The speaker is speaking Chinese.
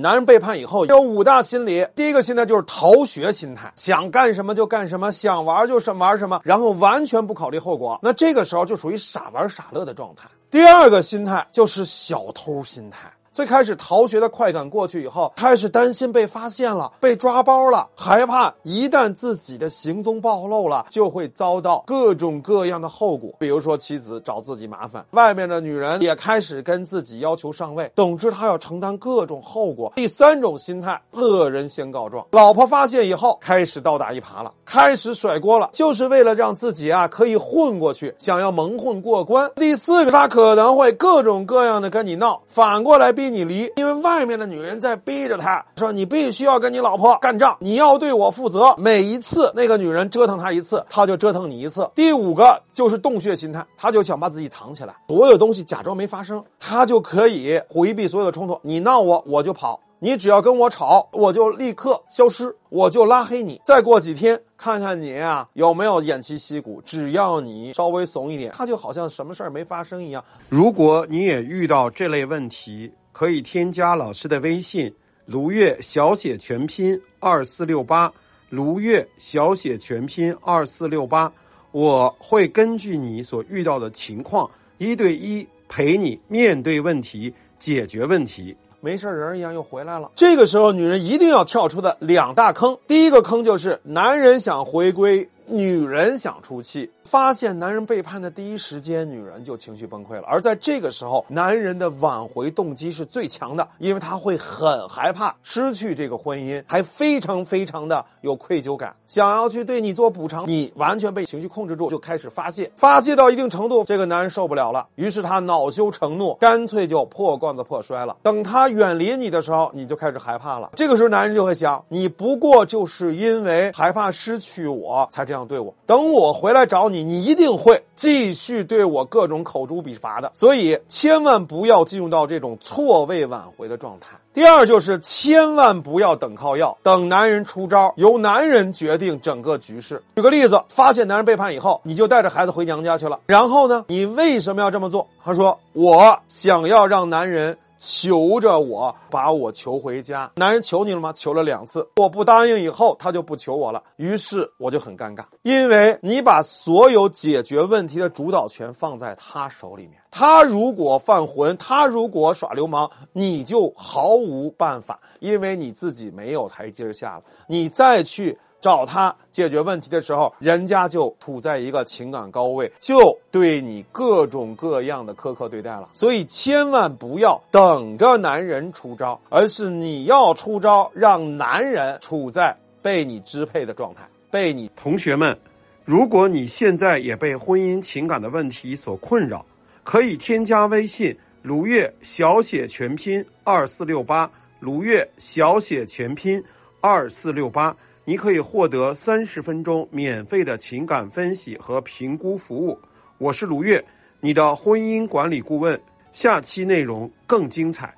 男人背叛以后有五大心理，第一个心态就是逃学心态，想干什么就干什么，想玩就玩什么，然后完全不考虑后果。那这个时候就属于傻玩傻乐的状态。第二个心态就是小偷心态。最开始逃学的快感过去以后，开始担心被发现了、被抓包了，害怕一旦自己的行踪暴露了，就会遭到各种各样的后果。比如说妻子找自己麻烦，外面的女人也开始跟自己要求上位，总之他要承担各种后果。第三种心态，恶人先告状，老婆发现以后开始倒打一耙了，开始甩锅了，就是为了让自己啊可以混过去，想要蒙混过关。第四个，他可能会各种各样的跟你闹，反过来逼。你离，因为外面的女人在逼着他，说你必须要跟你老婆干仗，你要对我负责。每一次那个女人折腾他一次，他就折腾你一次。第五个就是洞穴心态，他就想把自己藏起来，所有东西假装没发生，他就可以回避所有的冲突。你闹我，我就跑。你只要跟我吵，我就立刻消失，我就拉黑你。再过几天，看看你啊有没有偃旗息鼓。只要你稍微怂一点，他就好像什么事儿没发生一样。如果你也遇到这类问题，可以添加老师的微信“卢月小写全拼二四六八”，卢月小写全拼二四六八，我会根据你所遇到的情况，一对一陪你面对问题，解决问题。没事人一样又回来了。这个时候，女人一定要跳出的两大坑，第一个坑就是男人想回归，女人想出气。发现男人背叛的第一时间，女人就情绪崩溃了。而在这个时候，男人的挽回动机是最强的，因为他会很害怕失去这个婚姻，还非常非常的有愧疚感，想要去对你做补偿。你完全被情绪控制住，就开始发泄，发泄到一定程度，这个男人受不了了，于是他恼羞成怒，干脆就破罐子破摔了。等他远离你的时候，你就开始害怕了。这个时候，男人就会想，你不过就是因为害怕失去我才这样对我。等我回来找你。你一定会继续对我各种口诛笔伐的，所以千万不要进入到这种错位挽回的状态。第二就是千万不要等靠要，等男人出招，由男人决定整个局势。举个例子，发现男人背叛以后，你就带着孩子回娘家去了，然后呢，你为什么要这么做？他说我想要让男人。求着我把我求回家，男人求你了吗？求了两次，我不答应以后，他就不求我了。于是我就很尴尬，因为你把所有解决问题的主导权放在他手里面，他如果犯浑，他如果耍流氓，你就毫无办法，因为你自己没有台阶下了，你再去。找他解决问题的时候，人家就处在一个情感高位，就对你各种各样的苛刻对待了。所以千万不要等着男人出招，而是你要出招，让男人处在被你支配的状态。被你同学们，如果你现在也被婚姻情感的问题所困扰，可以添加微信卢月小写全拼二四六八，卢月小写全拼二四六八。你可以获得三十分钟免费的情感分析和评估服务。我是卢月，你的婚姻管理顾问。下期内容更精彩。